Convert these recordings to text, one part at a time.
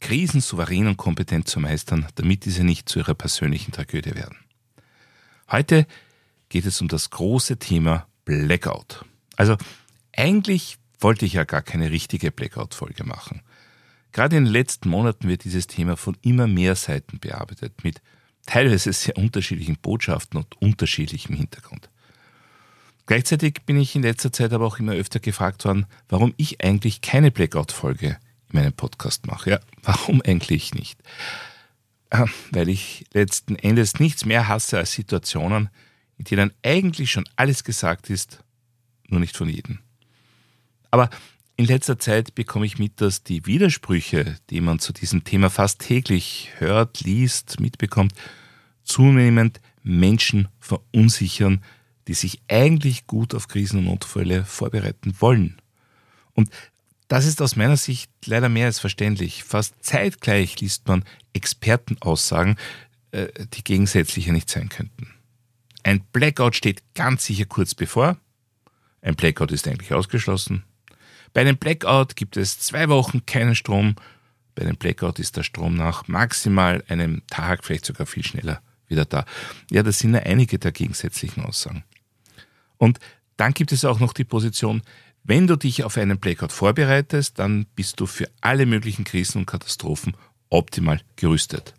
Krisen souverän und kompetent zu meistern, damit diese nicht zu ihrer persönlichen Tragödie werden. Heute geht es um das große Thema Blackout. Also eigentlich wollte ich ja gar keine richtige Blackout-Folge machen. Gerade in den letzten Monaten wird dieses Thema von immer mehr Seiten bearbeitet, mit teilweise sehr unterschiedlichen Botschaften und unterschiedlichem Hintergrund. Gleichzeitig bin ich in letzter Zeit aber auch immer öfter gefragt worden, warum ich eigentlich keine Blackout-Folge in meinem Podcast mache. Ja, warum eigentlich nicht? Ah, weil ich letzten Endes nichts mehr hasse als Situationen, in denen eigentlich schon alles gesagt ist, nur nicht von jedem. Aber in letzter Zeit bekomme ich mit, dass die Widersprüche, die man zu diesem Thema fast täglich hört, liest, mitbekommt, zunehmend Menschen verunsichern, die sich eigentlich gut auf Krisen und Notfälle vorbereiten wollen. Und das ist aus meiner Sicht leider mehr als verständlich. Fast zeitgleich liest man Expertenaussagen, äh, die gegensätzlicher nicht sein könnten. Ein Blackout steht ganz sicher kurz bevor. Ein Blackout ist eigentlich ausgeschlossen. Bei einem Blackout gibt es zwei Wochen keinen Strom. Bei einem Blackout ist der Strom nach maximal einem Tag, vielleicht sogar viel schneller wieder da. Ja, das sind ja einige der gegensätzlichen Aussagen. Und dann gibt es auch noch die Position, wenn du dich auf einen Blackout vorbereitest, dann bist du für alle möglichen Krisen und Katastrophen optimal gerüstet.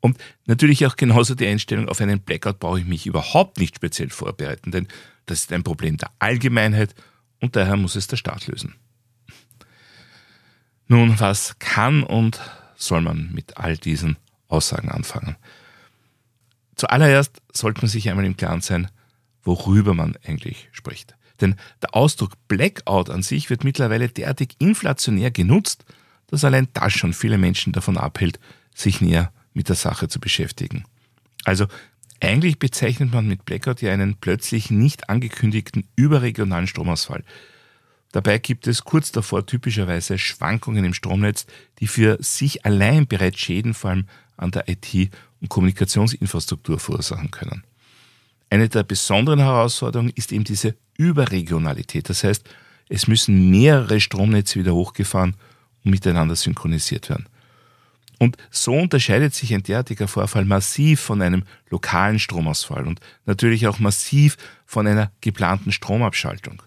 Und natürlich auch genauso die Einstellung, auf einen Blackout brauche ich mich überhaupt nicht speziell vorbereiten, denn das ist ein Problem der Allgemeinheit und daher muss es der Staat lösen. Nun, was kann und soll man mit all diesen Aussagen anfangen? Zuallererst sollte man sich einmal im Klaren sein, worüber man eigentlich spricht. Denn der Ausdruck Blackout an sich wird mittlerweile derartig inflationär genutzt, dass allein das schon viele Menschen davon abhält, sich näher mit der Sache zu beschäftigen. Also eigentlich bezeichnet man mit Blackout ja einen plötzlich nicht angekündigten überregionalen Stromausfall. Dabei gibt es kurz davor typischerweise Schwankungen im Stromnetz, die für sich allein bereits Schäden vor allem an der IT- und Kommunikationsinfrastruktur verursachen können. Eine der besonderen Herausforderungen ist eben diese Überregionalität. Das heißt, es müssen mehrere Stromnetze wieder hochgefahren und miteinander synchronisiert werden. Und so unterscheidet sich ein derartiger Vorfall massiv von einem lokalen Stromausfall und natürlich auch massiv von einer geplanten Stromabschaltung.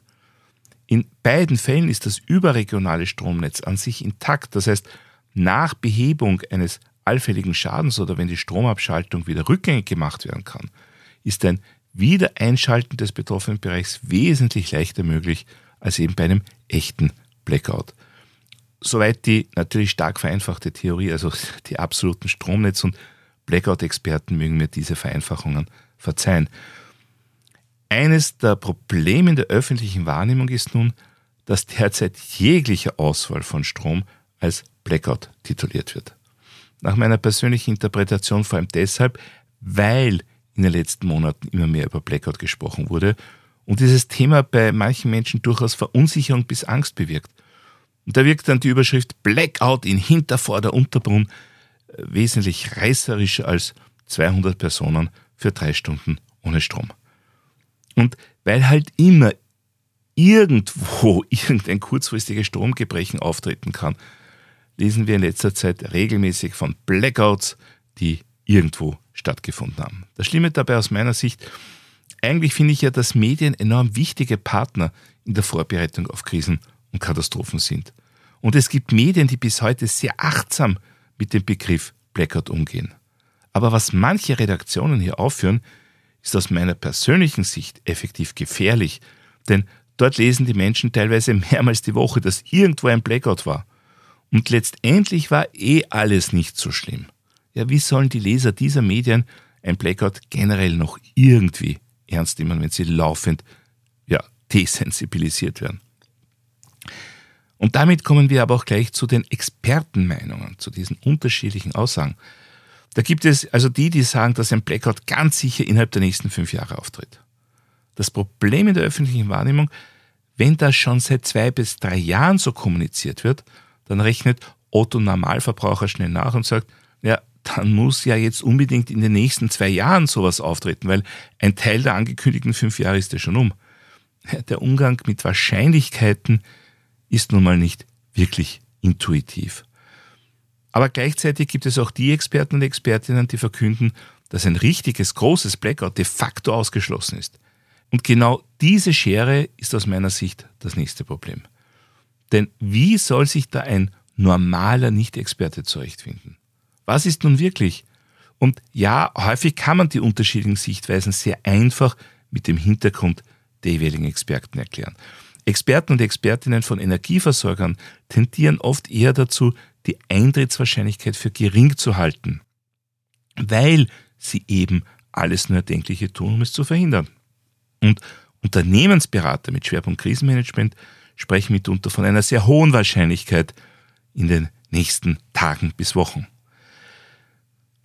In beiden Fällen ist das überregionale Stromnetz an sich intakt. Das heißt, nach Behebung eines allfälligen Schadens oder wenn die Stromabschaltung wieder rückgängig gemacht werden kann, ist ein Wiedereinschalten des betroffenen Bereichs wesentlich leichter möglich als eben bei einem echten Blackout. Soweit die natürlich stark vereinfachte Theorie, also die absoluten Stromnetz- und Blackout-Experten mögen mir diese Vereinfachungen verzeihen. Eines der Probleme in der öffentlichen Wahrnehmung ist nun, dass derzeit jeglicher Ausfall von Strom als Blackout tituliert wird. Nach meiner persönlichen Interpretation vor allem deshalb, weil in den letzten Monaten immer mehr über Blackout gesprochen wurde und dieses Thema bei manchen Menschen durchaus Verunsicherung bis Angst bewirkt. Und da wirkt dann die Überschrift Blackout in Hintervorder Unterbrunn äh, wesentlich reißerischer als 200 Personen für drei Stunden ohne Strom. Und weil halt immer irgendwo irgendein kurzfristiges Stromgebrechen auftreten kann, lesen wir in letzter Zeit regelmäßig von Blackouts, die irgendwo stattgefunden haben. Das Schlimme dabei aus meiner Sicht, eigentlich finde ich ja, dass Medien enorm wichtige Partner in der Vorbereitung auf Krisen und Katastrophen sind. Und es gibt Medien, die bis heute sehr achtsam mit dem Begriff Blackout umgehen. Aber was manche Redaktionen hier aufführen, ist aus meiner persönlichen Sicht effektiv gefährlich, denn dort lesen die Menschen teilweise mehrmals die Woche, dass irgendwo ein Blackout war. Und letztendlich war eh alles nicht so schlimm. Ja, wie sollen die Leser dieser Medien ein Blackout generell noch irgendwie ernst nehmen, wenn sie laufend ja, desensibilisiert werden? Und damit kommen wir aber auch gleich zu den Expertenmeinungen, zu diesen unterschiedlichen Aussagen. Da gibt es also die, die sagen, dass ein Blackout ganz sicher innerhalb der nächsten fünf Jahre auftritt. Das Problem in der öffentlichen Wahrnehmung, wenn das schon seit zwei bis drei Jahren so kommuniziert wird, dann rechnet Otto Normalverbraucher schnell nach und sagt, ja, dann muss ja jetzt unbedingt in den nächsten zwei Jahren sowas auftreten, weil ein Teil der angekündigten fünf Jahre ist ja schon um. Der Umgang mit Wahrscheinlichkeiten ist nun mal nicht wirklich intuitiv. Aber gleichzeitig gibt es auch die Experten und Expertinnen, die verkünden, dass ein richtiges großes Blackout de facto ausgeschlossen ist. Und genau diese Schere ist aus meiner Sicht das nächste Problem. Denn wie soll sich da ein normaler Nicht-Experte zurechtfinden? Was ist nun wirklich? Und ja, häufig kann man die unterschiedlichen Sichtweisen sehr einfach mit dem Hintergrund der jeweiligen Experten erklären. Experten und Expertinnen von Energieversorgern tendieren oft eher dazu, die Eintrittswahrscheinlichkeit für gering zu halten, weil sie eben alles nur Erdenkliche tun, um es zu verhindern. Und Unternehmensberater mit Schwerpunkt Krisenmanagement sprechen mitunter von einer sehr hohen Wahrscheinlichkeit in den nächsten Tagen bis Wochen.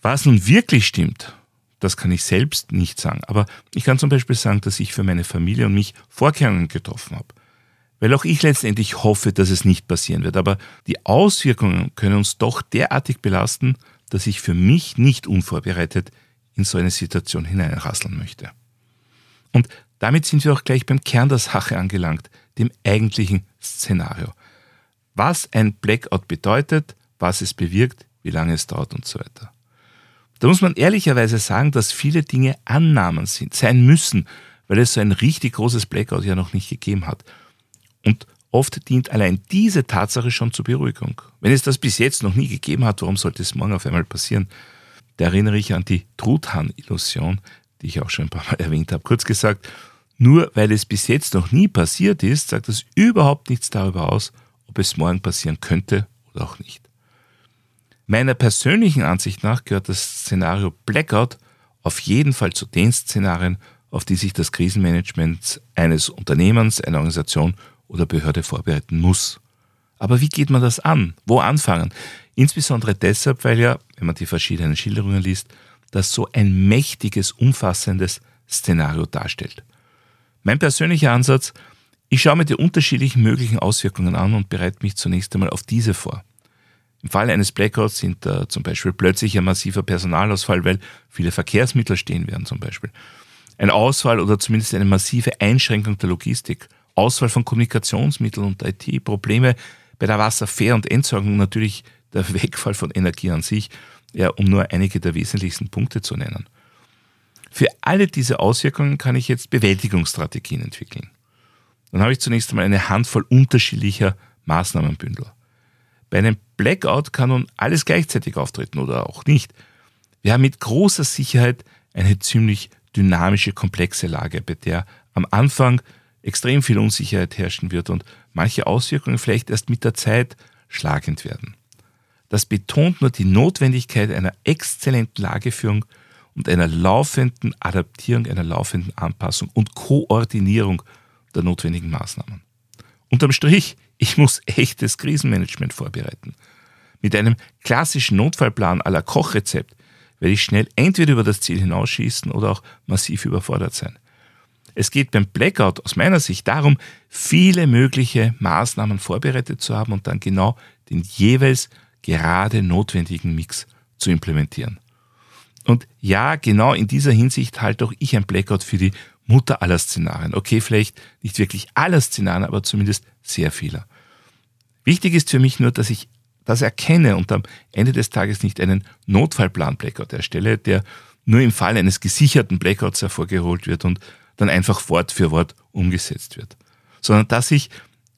Was nun wirklich stimmt, das kann ich selbst nicht sagen. Aber ich kann zum Beispiel sagen, dass ich für meine Familie und mich Vorkehrungen getroffen habe. Weil auch ich letztendlich hoffe, dass es nicht passieren wird. Aber die Auswirkungen können uns doch derartig belasten, dass ich für mich nicht unvorbereitet in so eine Situation hineinrasseln möchte. Und damit sind wir auch gleich beim Kern der Sache angelangt, dem eigentlichen Szenario. Was ein Blackout bedeutet, was es bewirkt, wie lange es dauert und so weiter. Da muss man ehrlicherweise sagen, dass viele Dinge Annahmen sind, sein müssen, weil es so ein richtig großes Blackout ja noch nicht gegeben hat. Und oft dient allein diese Tatsache schon zur Beruhigung. Wenn es das bis jetzt noch nie gegeben hat, warum sollte es morgen auf einmal passieren? Da erinnere ich an die Truthahn-Illusion, die ich auch schon ein paar Mal erwähnt habe. Kurz gesagt, nur weil es bis jetzt noch nie passiert ist, sagt das überhaupt nichts darüber aus, ob es morgen passieren könnte oder auch nicht. Meiner persönlichen Ansicht nach gehört das Szenario Blackout auf jeden Fall zu den Szenarien, auf die sich das Krisenmanagement eines Unternehmens, einer Organisation oder Behörde vorbereiten muss. Aber wie geht man das an? Wo anfangen? Insbesondere deshalb, weil ja, wenn man die verschiedenen Schilderungen liest, das so ein mächtiges, umfassendes Szenario darstellt. Mein persönlicher Ansatz, ich schaue mir die unterschiedlichen möglichen Auswirkungen an und bereite mich zunächst einmal auf diese vor. Im Fall eines Blackouts sind da zum Beispiel plötzlich ein massiver Personalausfall, weil viele Verkehrsmittel stehen werden zum Beispiel. Ein Ausfall oder zumindest eine massive Einschränkung der Logistik, Ausfall von Kommunikationsmitteln und IT, Probleme bei der Wasserfair- und Entsorgung, natürlich der Wegfall von Energie an sich, ja, um nur einige der wesentlichsten Punkte zu nennen. Für alle diese Auswirkungen kann ich jetzt Bewältigungsstrategien entwickeln. Dann habe ich zunächst einmal eine Handvoll unterschiedlicher Maßnahmenbündel. Bei einem Blackout kann nun alles gleichzeitig auftreten oder auch nicht. Wir haben mit großer Sicherheit eine ziemlich dynamische, komplexe Lage, bei der am Anfang extrem viel Unsicherheit herrschen wird und manche Auswirkungen vielleicht erst mit der Zeit schlagend werden. Das betont nur die Notwendigkeit einer exzellenten Lageführung und einer laufenden Adaptierung, einer laufenden Anpassung und Koordinierung der notwendigen Maßnahmen. Unterm Strich, ich muss echtes Krisenmanagement vorbereiten. Mit einem klassischen Notfallplan la Kochrezept werde ich schnell entweder über das Ziel hinausschießen oder auch massiv überfordert sein. Es geht beim Blackout aus meiner Sicht darum, viele mögliche Maßnahmen vorbereitet zu haben und dann genau den jeweils gerade notwendigen Mix zu implementieren. Und ja, genau in dieser Hinsicht halte auch ich ein Blackout für die Mutter aller Szenarien. Okay, vielleicht nicht wirklich aller Szenarien, aber zumindest sehr vieler. Wichtig ist für mich nur, dass ich das erkenne und am Ende des Tages nicht einen Notfallplan Blackout erstelle, der nur im Fall eines gesicherten Blackouts hervorgeholt wird und dann einfach Wort für Wort umgesetzt wird, sondern dass ich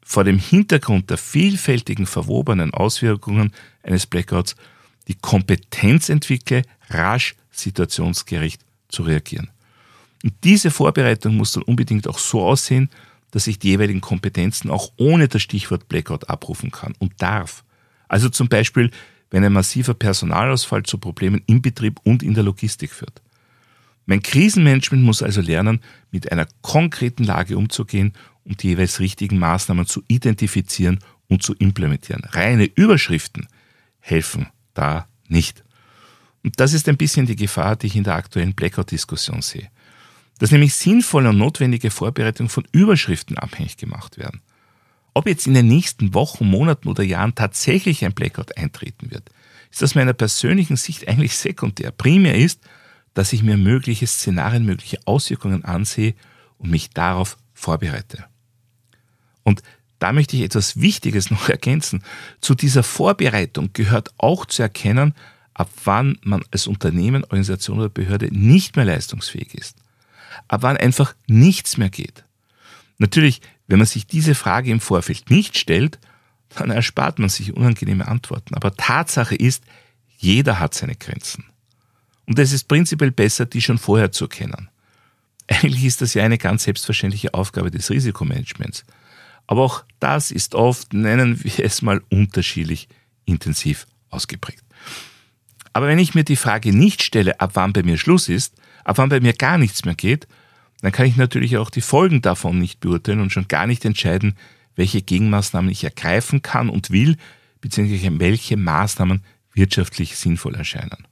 vor dem Hintergrund der vielfältigen verwobenen Auswirkungen eines Blackouts die Kompetenz entwickle, rasch situationsgerecht zu reagieren. Und diese Vorbereitung muss dann unbedingt auch so aussehen, dass ich die jeweiligen Kompetenzen auch ohne das Stichwort Blackout abrufen kann und darf. Also zum Beispiel, wenn ein massiver Personalausfall zu Problemen im Betrieb und in der Logistik führt. Mein Krisenmanagement muss also lernen, mit einer konkreten Lage umzugehen und die jeweils richtigen Maßnahmen zu identifizieren und zu implementieren. Reine Überschriften helfen da nicht. Und das ist ein bisschen die Gefahr, die ich in der aktuellen Blackout-Diskussion sehe. Dass nämlich sinnvolle und notwendige Vorbereitungen von Überschriften abhängig gemacht werden. Ob jetzt in den nächsten Wochen, Monaten oder Jahren tatsächlich ein Blackout eintreten wird, ist aus meiner persönlichen Sicht eigentlich sekundär. Primär ist, dass ich mir mögliche Szenarien, mögliche Auswirkungen ansehe und mich darauf vorbereite. Und da möchte ich etwas Wichtiges noch ergänzen. Zu dieser Vorbereitung gehört auch zu erkennen, ab wann man als Unternehmen, Organisation oder Behörde nicht mehr leistungsfähig ist. Ab wann einfach nichts mehr geht. Natürlich, wenn man sich diese Frage im Vorfeld nicht stellt, dann erspart man sich unangenehme Antworten. Aber Tatsache ist, jeder hat seine Grenzen. Und es ist prinzipiell besser, die schon vorher zu kennen. Eigentlich ist das ja eine ganz selbstverständliche Aufgabe des Risikomanagements. Aber auch das ist oft, nennen wir es mal, unterschiedlich intensiv ausgeprägt. Aber wenn ich mir die Frage nicht stelle, ab wann bei mir Schluss ist, ab wann bei mir gar nichts mehr geht, dann kann ich natürlich auch die Folgen davon nicht beurteilen und schon gar nicht entscheiden, welche Gegenmaßnahmen ich ergreifen kann und will, beziehungsweise welche Maßnahmen wirtschaftlich sinnvoll erscheinen.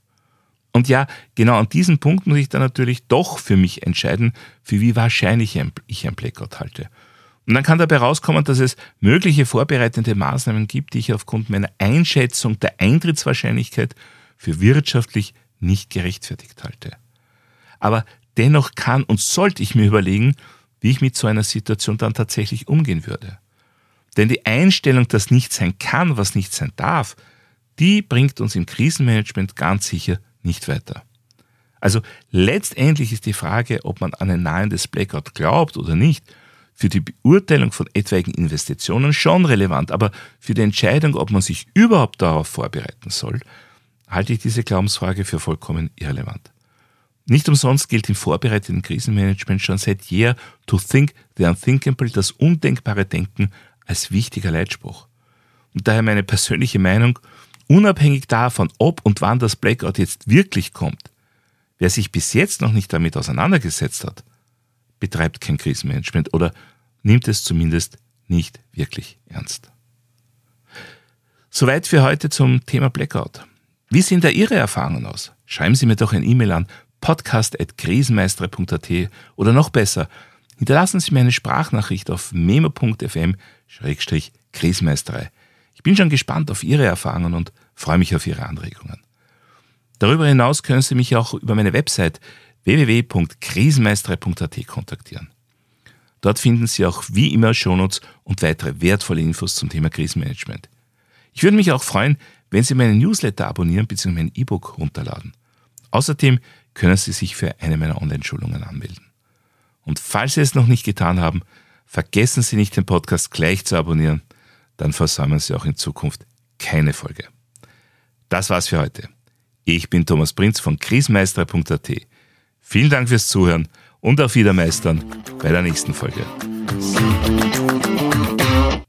Und ja, genau an diesem Punkt muss ich dann natürlich doch für mich entscheiden, für wie wahrscheinlich ich ein Blackout halte. Und dann kann dabei rauskommen, dass es mögliche vorbereitende Maßnahmen gibt, die ich aufgrund meiner Einschätzung der Eintrittswahrscheinlichkeit für wirtschaftlich nicht gerechtfertigt halte. Aber dennoch kann und sollte ich mir überlegen, wie ich mit so einer Situation dann tatsächlich umgehen würde. Denn die Einstellung, dass nicht sein kann, was nicht sein darf, die bringt uns im Krisenmanagement ganz sicher nicht weiter. Also letztendlich ist die Frage, ob man an ein nahendes Blackout glaubt oder nicht, für die Beurteilung von etwaigen Investitionen schon relevant, aber für die Entscheidung, ob man sich überhaupt darauf vorbereiten soll, halte ich diese Glaubensfrage für vollkommen irrelevant. Nicht umsonst gilt im vorbereiteten Krisenmanagement schon seit jeher to think the unthinkable, das undenkbare Denken als wichtiger Leitspruch. Und daher meine persönliche Meinung, unabhängig davon, ob und wann das Blackout jetzt wirklich kommt, wer sich bis jetzt noch nicht damit auseinandergesetzt hat, betreibt kein Krisenmanagement oder nimmt es zumindest nicht wirklich ernst. Soweit für heute zum Thema Blackout. Wie sehen da Ihre Erfahrungen aus? Schreiben Sie mir doch ein E-Mail an podcast.krisenmeister.at oder noch besser, hinterlassen Sie mir eine Sprachnachricht auf memo.fm-krisenmeisterei. Ich bin schon gespannt auf Ihre Erfahrungen und freue mich auf Ihre Anregungen. Darüber hinaus können Sie mich auch über meine Website www.krisenmeisterei.at kontaktieren. Dort finden Sie auch wie immer Shownotes und weitere wertvolle Infos zum Thema Krisenmanagement. Ich würde mich auch freuen, wenn Sie meinen Newsletter abonnieren bzw. mein E-Book runterladen. Außerdem können Sie sich für eine meiner Online-Schulungen anmelden. Und falls Sie es noch nicht getan haben, vergessen Sie nicht, den Podcast gleich zu abonnieren, dann versäumen Sie auch in Zukunft keine Folge. Das war's für heute. Ich bin Thomas Prinz von krisenmeister.at. Vielen Dank fürs Zuhören und auf Wiedermeistern bei der nächsten Folge.